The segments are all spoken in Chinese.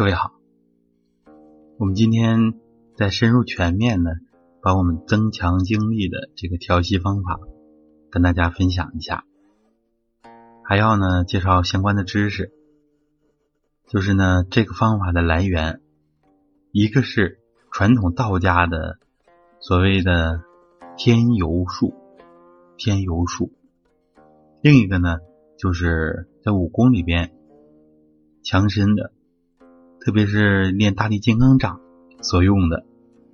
各位好，我们今天再深入全面的把我们增强精力的这个调息方法跟大家分享一下，还要呢介绍相关的知识，就是呢这个方法的来源，一个是传统道家的所谓的天游术，天游术，另一个呢就是在武功里边强身的。特别是练大力金刚掌所用的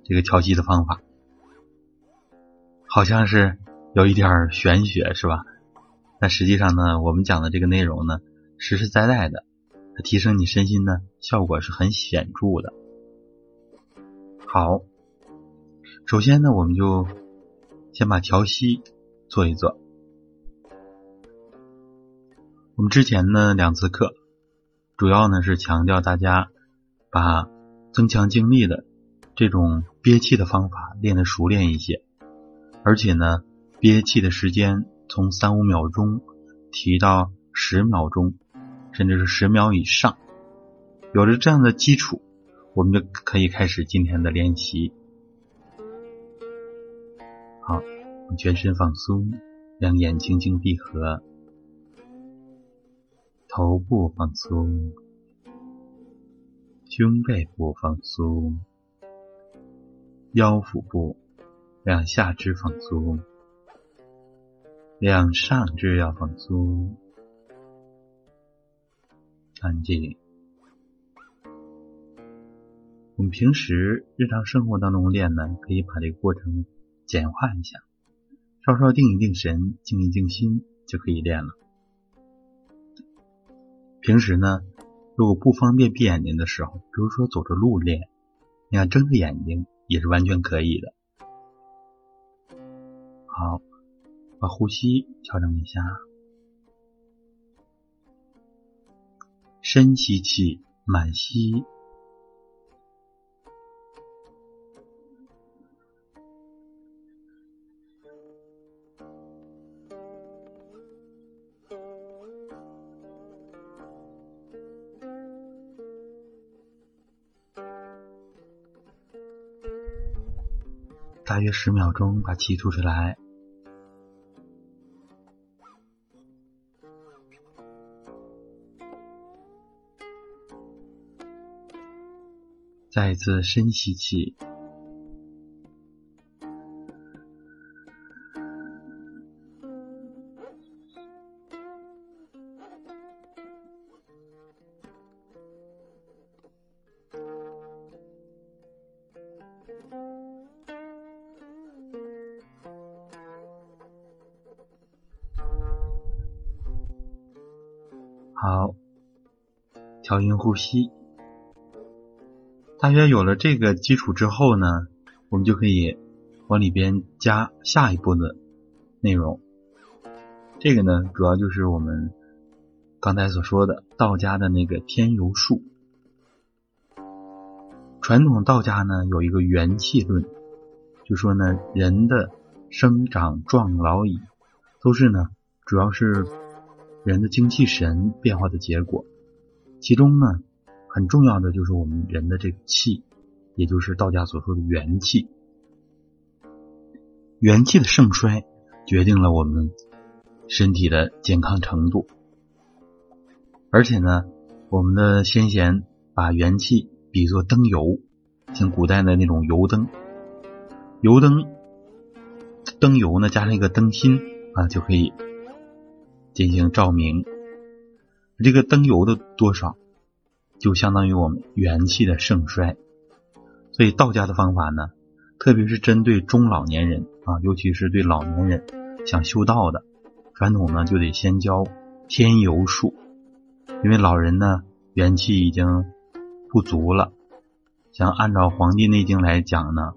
这个调息的方法，好像是有一点玄学，是吧？但实际上呢，我们讲的这个内容呢，实实在在的，它提升你身心呢，效果是很显著的。好，首先呢，我们就先把调息做一做。我们之前呢两次课，主要呢是强调大家。把增强精力的这种憋气的方法练得熟练一些，而且呢，憋气的时间从三五秒钟提到十秒钟，甚至是十秒以上。有了这样的基础，我们就可以开始今天的练习。好，全身放松，两眼轻轻闭合，头部放松。胸背部放松，腰腹部两下肢放松，两上肢要放松，安静。我们平时日常生活当中练呢，可以把这个过程简化一下，稍稍定一定神，静一静心就可以练了。平时呢。如果不方便闭眼睛的时候，比如说走着路练，你看睁着眼睛也是完全可以的。好，把呼吸调整一下，深吸气，满吸。大约十秒钟，把气吐出来。再一次深吸气。好，调匀呼吸。大约有了这个基础之后呢，我们就可以往里边加下一步的内容。这个呢，主要就是我们刚才所说的道家的那个天游术。传统道家呢有一个元气论，就说呢人的生长壮老矣都是呢主要是。人的精气神变化的结果，其中呢很重要的就是我们人的这个气，也就是道家所说的元气。元气的盛衰决定了我们身体的健康程度，而且呢，我们的先贤把元气比作灯油，像古代的那种油灯，油灯灯油呢加上一个灯芯啊就可以。进行照明，这个灯油的多少，就相当于我们元气的盛衰。所以道家的方法呢，特别是针对中老年人啊，尤其是对老年人想修道的，传统呢就得先教天游术，因为老人呢元气已经不足了。像按照《黄帝内经》来讲呢，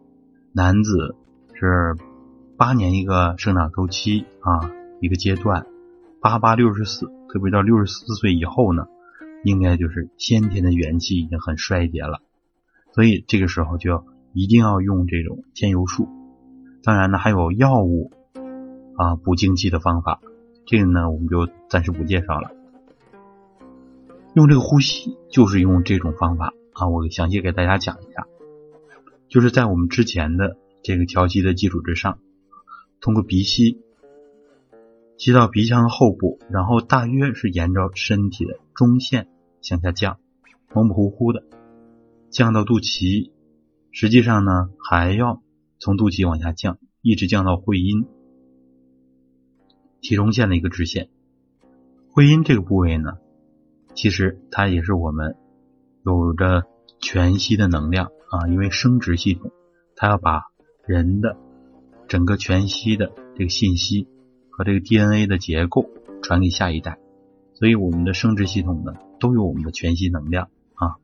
男子是八年一个生长周期啊，一个阶段。八八六十四，特别到六十四岁以后呢，应该就是先天的元气已经很衰竭了，所以这个时候就要一定要用这种天游术。当然呢，还有药物啊补精气的方法，这个呢我们就暂时不介绍了。用这个呼吸，就是用这种方法啊，我详细给大家讲一下，就是在我们之前的这个调息的基础之上，通过鼻吸吸到鼻腔的后部，然后大约是沿着身体的中线向下降，模模糊糊的降到肚脐，实际上呢还要从肚脐往下降，一直降到会阴体中线的一个直线。会阴这个部位呢，其实它也是我们。有着全息的能量啊，因为生殖系统它要把人的整个全息的这个信息和这个 DNA 的结构传给下一代，所以我们的生殖系统呢都有我们的全息能量啊。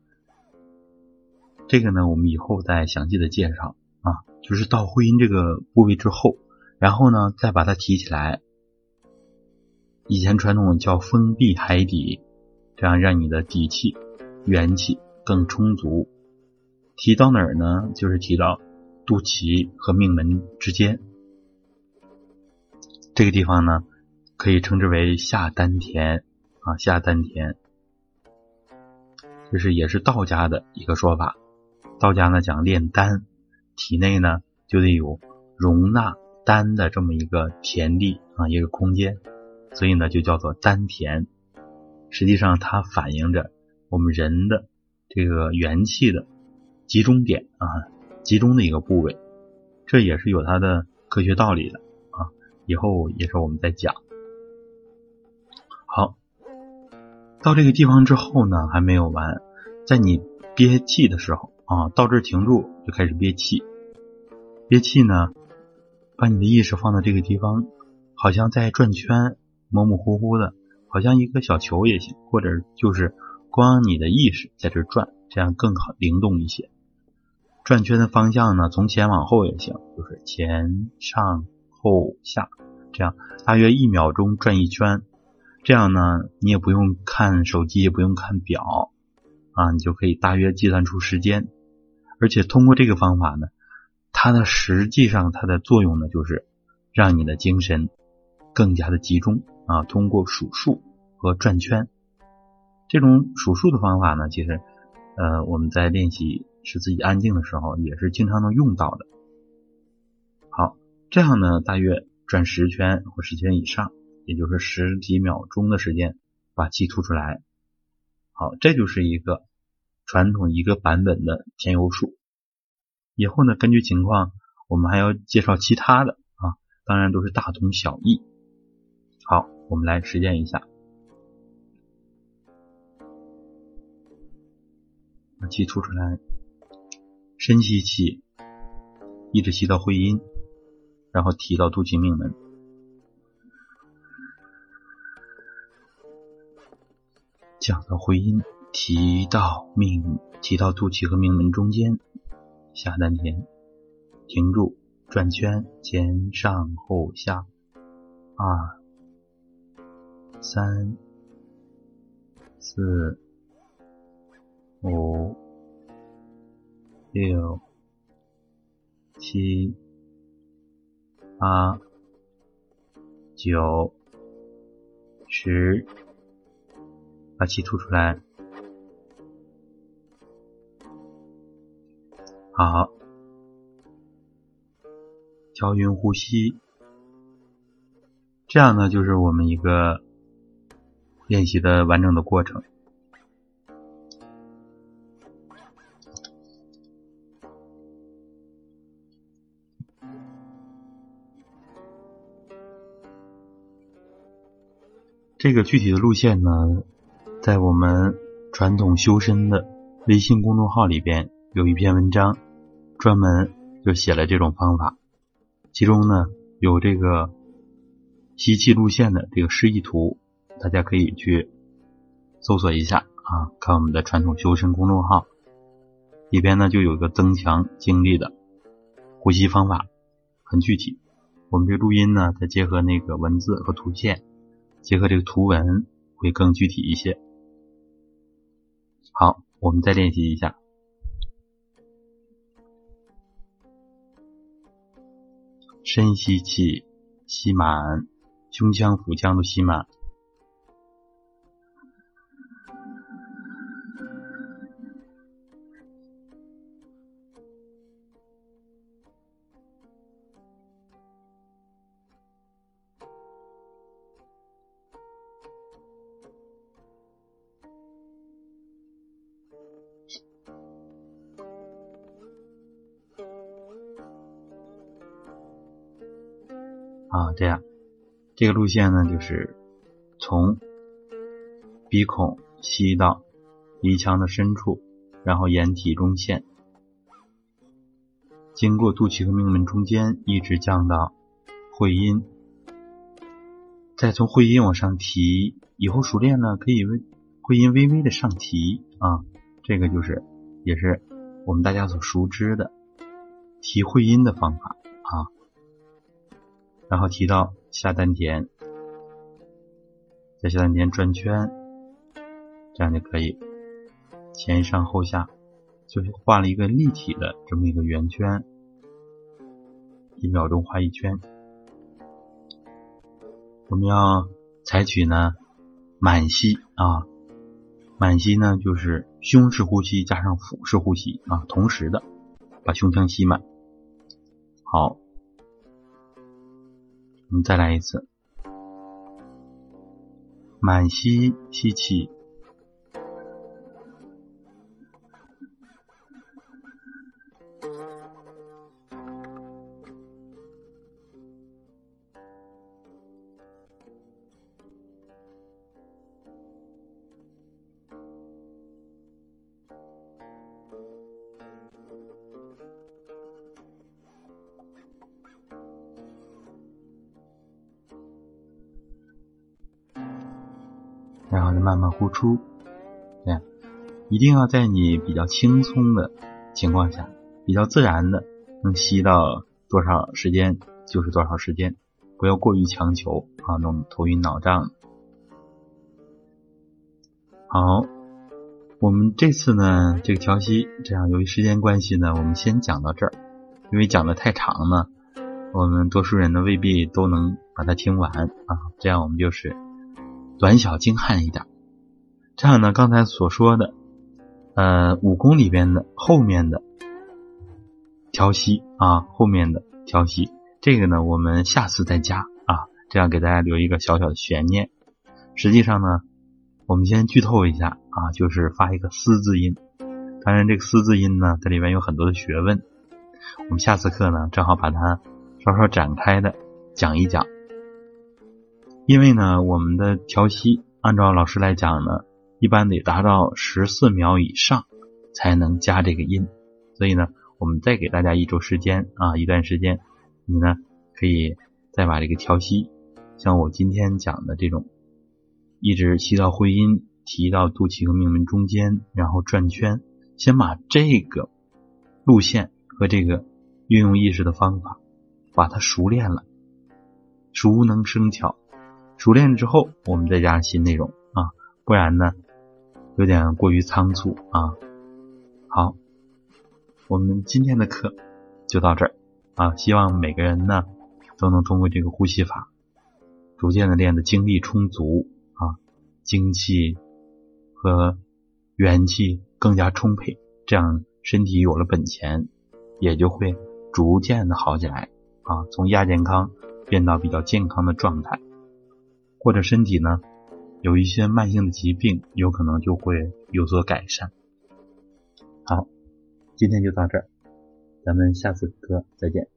这个呢我们以后再详细的介绍啊，就是到会阴这个部位之后，然后呢再把它提起来。以前传统叫封闭海底，这样让你的底气。元气更充足，提到哪儿呢？就是提到肚脐和命门之间这个地方呢，可以称之为下丹田啊，下丹田，就是也是道家的一个说法。道家呢讲炼丹，体内呢就得有容纳丹的这么一个田地啊，一个空间，所以呢就叫做丹田。实际上它反映着。我们人的这个元气的集中点啊，集中的一个部位，这也是有它的科学道理的。以后也是我们在讲。好，到这个地方之后呢，还没有完，在你憋气的时候啊，到这停住就开始憋气。憋气呢，把你的意识放到这个地方，好像在转圈，模模糊糊的，好像一个小球也行，或者就是。光你的意识在这转，这样更好灵动一些。转圈的方向呢，从前往后也行，就是前上后下，这样大约一秒钟转一圈。这样呢，你也不用看手机，也不用看表啊，你就可以大约计算出时间。而且通过这个方法呢，它的实际上它的作用呢，就是让你的精神更加的集中啊。通过数数和转圈。这种数数的方法呢，其实，呃，我们在练习使自己安静的时候，也是经常能用到的。这样呢，大约转十圈或十圈以上，也就是十几秒钟的时间，把气吐出来。好，这就是一个传统一个版本的填油术。以后呢，根据情况，我们还要介绍其他的啊，当然都是大同小异。好，我们来实践一下。把气吐出来，深吸气，一直吸到会阴，然后提到肚脐命门，讲到回音，提到命，提到肚脐和命门中间，下丹田，停住，转圈，前上后下，二三四。五、六、七、八、九、十，把气吐出来。好，调匀呼吸。这样呢，就是我们一个练习的完整的过程。这个具体的路线呢，在我们传统修身的微信公众号里边有一篇文章，专门就写了这种方法，其中呢有这个吸气路线的这个示意图，大家可以去搜索一下啊，看我们的传统修身公众号里边呢就有一个增强精力的呼吸方法，很具体。我们这录音呢，再结合那个文字和图片。结合这个图文会更具体一些。好，我们再练习一下。深吸气，吸满，胸腔、腹腔都吸满。啊，这样，这个路线呢，就是从鼻孔吸到鼻腔的深处，然后沿体中线，经过肚脐和命门中间，一直降到会阴，再从会阴往上提。以后熟练呢，可以微会阴微微的上提啊，这个就是也是我们大家所熟知的提会阴的方法。然后提到下丹田，在下丹田转圈，这样就可以前上后下，就是画了一个立体的这么一个圆圈，一秒钟画一圈。我们要采取呢满吸啊，满吸呢就是胸式呼吸加上腹式呼吸啊，同时的把胸腔吸满。好。我们再来一次，满吸吸气。然后再慢慢呼出，这样一定要在你比较轻松的情况下，比较自然的，能吸到多少时间就是多少时间，不要过于强求啊，弄头晕脑胀。好，我们这次呢，这个调息，这样由于时间关系呢，我们先讲到这儿，因为讲的太长呢，我们多数人呢未必都能把它听完啊，这样我们就是。短小精悍一点，这样呢？刚才所说的，呃，武功里边的后面的调息啊，后面的调息，这个呢，我们下次再加啊，这样给大家留一个小小的悬念。实际上呢，我们先剧透一下啊，就是发一个“丝”字音。当然，这个“丝”字音呢，它里面有很多的学问，我们下次课呢，正好把它稍稍展开的讲一讲。因为呢，我们的调息按照老师来讲呢，一般得达到十四秒以上才能加这个音，所以呢，我们再给大家一周时间啊，一段时间，你呢可以再把这个调息，像我今天讲的这种，一直吸到会阴，提到肚脐和命门中间，然后转圈，先把这个路线和这个运用意识的方法，把它熟练了，熟能生巧。熟练之后，我们再加新内容啊，不然呢，有点过于仓促啊。好，我们今天的课就到这儿啊，希望每个人呢都能通过这个呼吸法，逐渐的练的精力充足啊，精气和元气更加充沛，这样身体有了本钱，也就会逐渐的好起来啊，从亚健康变到比较健康的状态。或者身体呢有一些慢性的疾病，有可能就会有所改善。好，今天就到这儿，咱们下次课再见。